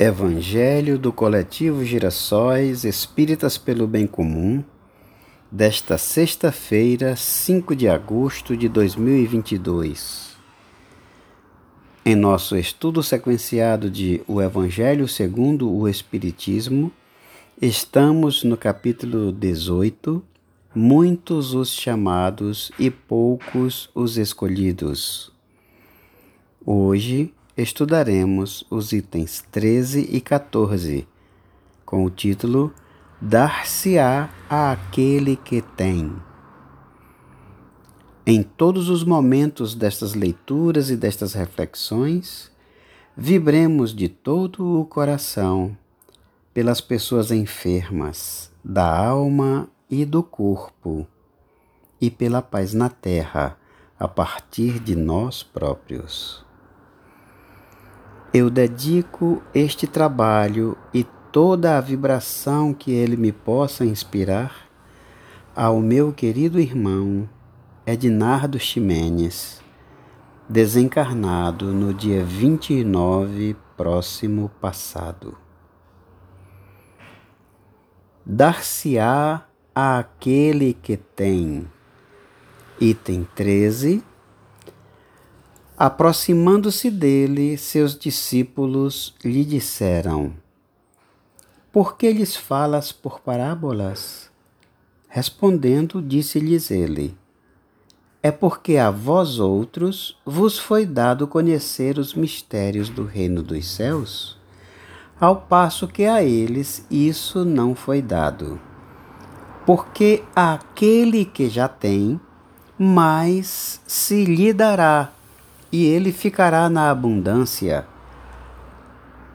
Evangelho do Coletivo Girassóis Espíritas pelo Bem Comum, desta sexta-feira, 5 de agosto de 2022. Em nosso estudo sequenciado de O Evangelho segundo o Espiritismo, estamos no capítulo 18, Muitos os chamados e poucos os escolhidos. Hoje, estudaremos os itens 13 e 14, com o título Dar-se-á àquele que tem. Em todos os momentos destas leituras e destas reflexões, vibremos de todo o coração pelas pessoas enfermas da alma e do corpo, e pela paz na terra a partir de nós próprios. Eu dedico este trabalho e toda a vibração que ele me possa inspirar ao meu querido irmão Ednardo Ximenes, desencarnado no dia 29 próximo passado. Dar-se-á àquele que tem. Item 13 Aproximando-se dele, seus discípulos lhe disseram: Por que lhes falas por parábolas? Respondendo, disse-lhes ele: É porque a vós outros vos foi dado conhecer os mistérios do reino dos céus, ao passo que a eles isso não foi dado. Porque aquele que já tem, mais se lhe dará e ele ficará na abundância.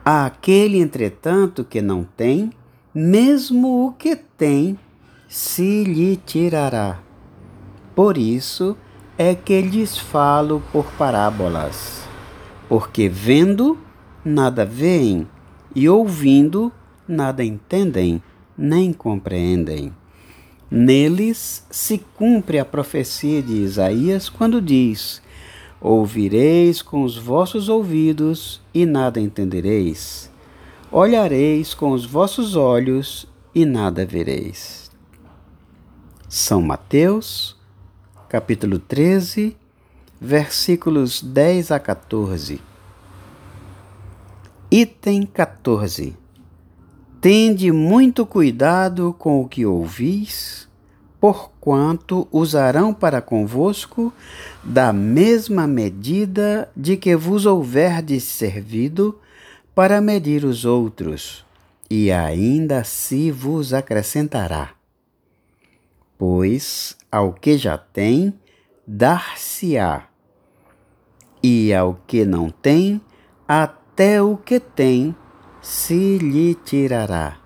Aquele, entretanto, que não tem, mesmo o que tem, se lhe tirará. Por isso é que lhes falo por parábolas, porque vendo, nada veem, e ouvindo, nada entendem, nem compreendem. Neles se cumpre a profecia de Isaías quando diz: Ouvireis com os vossos ouvidos e nada entendereis. Olhareis com os vossos olhos e nada vereis. São Mateus, capítulo 13, versículos 10 a 14. Item 14. Tende muito cuidado com o que ouvis porquanto usarão para convosco da mesma medida de que vos houverdes servido para medir os outros, e ainda se vos acrescentará. Pois ao que já tem, dar-se-á, e ao que não tem, até o que tem se lhe tirará.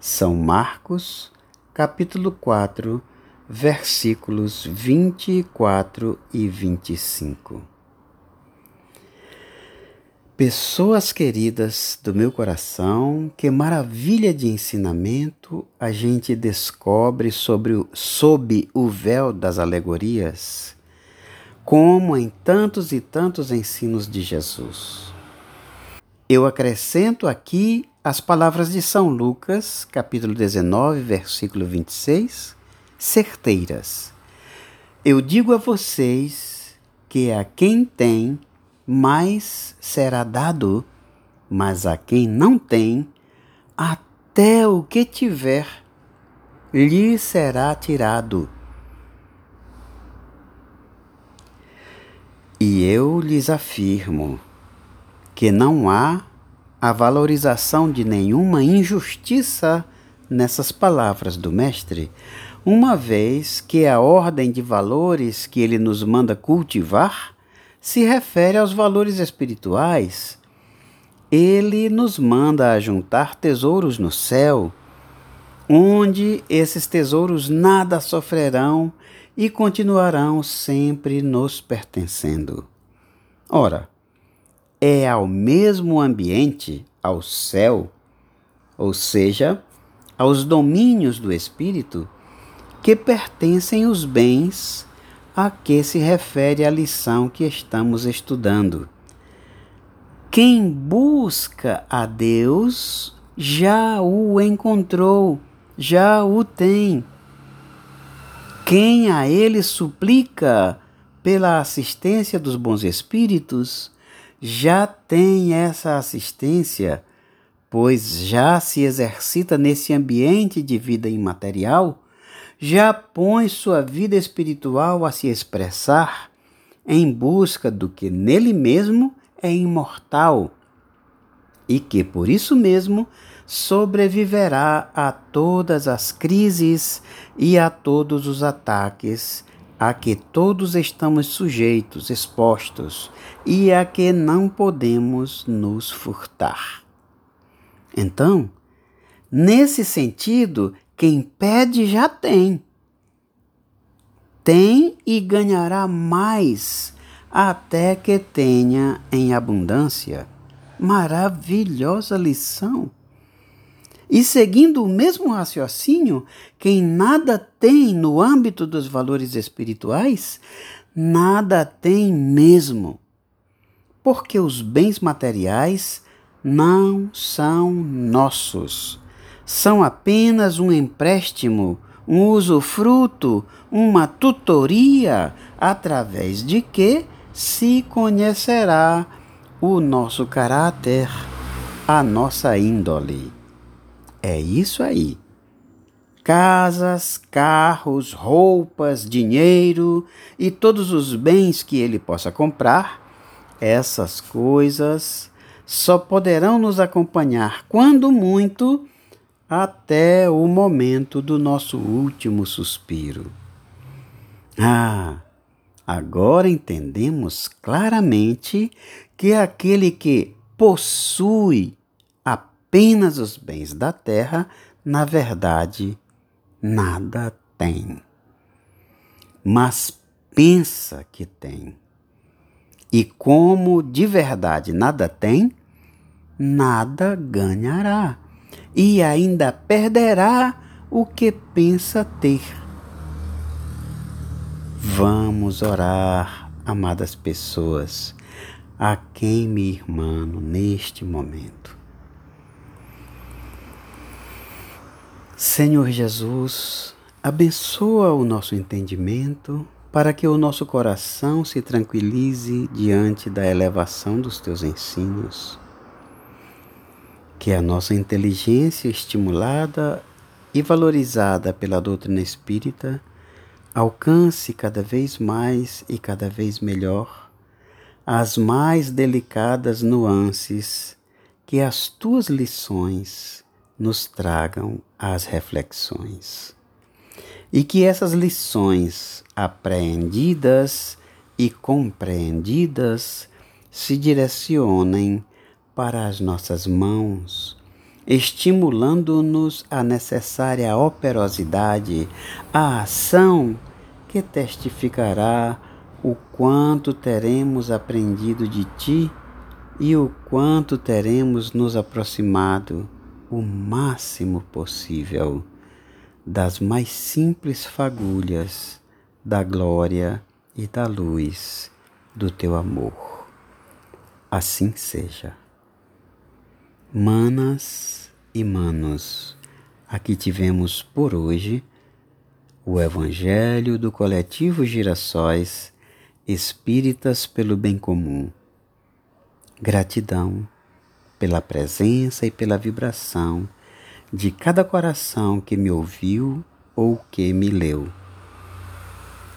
São Marcos capítulo 4, versículos 24 e 25. Pessoas queridas do meu coração, que maravilha de ensinamento a gente descobre sobre o, sob o véu das alegorias, como em tantos e tantos ensinos de Jesus. Eu acrescento aqui as palavras de São Lucas, capítulo 19, versículo 26, certeiras. Eu digo a vocês que a quem tem, mais será dado, mas a quem não tem, até o que tiver, lhe será tirado. E eu lhes afirmo que não há a valorização de nenhuma injustiça nessas palavras do Mestre, uma vez que a ordem de valores que ele nos manda cultivar se refere aos valores espirituais. Ele nos manda a juntar tesouros no céu, onde esses tesouros nada sofrerão e continuarão sempre nos pertencendo. Ora, é ao mesmo ambiente, ao céu, ou seja, aos domínios do espírito, que pertencem os bens a que se refere a lição que estamos estudando. Quem busca a Deus já o encontrou, já o tem. Quem a ele suplica pela assistência dos bons espíritos, já tem essa assistência, pois já se exercita nesse ambiente de vida imaterial, já põe sua vida espiritual a se expressar em busca do que nele mesmo é imortal e que por isso mesmo sobreviverá a todas as crises e a todos os ataques a que todos estamos sujeitos, expostos e a que não podemos nos furtar. Então, nesse sentido, quem pede já tem. Tem e ganhará mais até que tenha em abundância. Maravilhosa lição! E seguindo o mesmo raciocínio, quem nada tem no âmbito dos valores espirituais, nada tem mesmo. Porque os bens materiais não são nossos. São apenas um empréstimo, um usufruto, uma tutoria, através de que se conhecerá o nosso caráter, a nossa índole. É isso aí. Casas, carros, roupas, dinheiro e todos os bens que ele possa comprar, essas coisas só poderão nos acompanhar, quando muito, até o momento do nosso último suspiro. Ah, agora entendemos claramente que aquele que possui apenas os bens da terra, na verdade, nada tem. Mas pensa que tem. E como de verdade nada tem, nada ganhará. E ainda perderá o que pensa ter. Vamos orar, amadas pessoas, a quem me irmão neste momento. Senhor Jesus, abençoa o nosso entendimento para que o nosso coração se tranquilize diante da elevação dos teus ensinos. Que a nossa inteligência estimulada e valorizada pela doutrina espírita alcance cada vez mais e cada vez melhor as mais delicadas nuances que as tuas lições nos tragam as reflexões. E que essas lições apreendidas e compreendidas se direcionem para as nossas mãos, estimulando-nos a necessária operosidade, a ação que testificará o quanto teremos aprendido de ti e o quanto teremos nos aproximado o máximo possível das mais simples fagulhas da glória e da luz do teu amor. Assim seja. Manas e manos, aqui tivemos por hoje o Evangelho do Coletivo Girassóis Espíritas pelo Bem Comum. Gratidão pela presença e pela vibração de cada coração que me ouviu ou que me leu.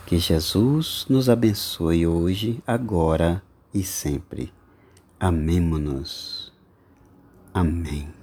Que Jesus nos abençoe hoje, agora e sempre. Amemo-nos. Amém.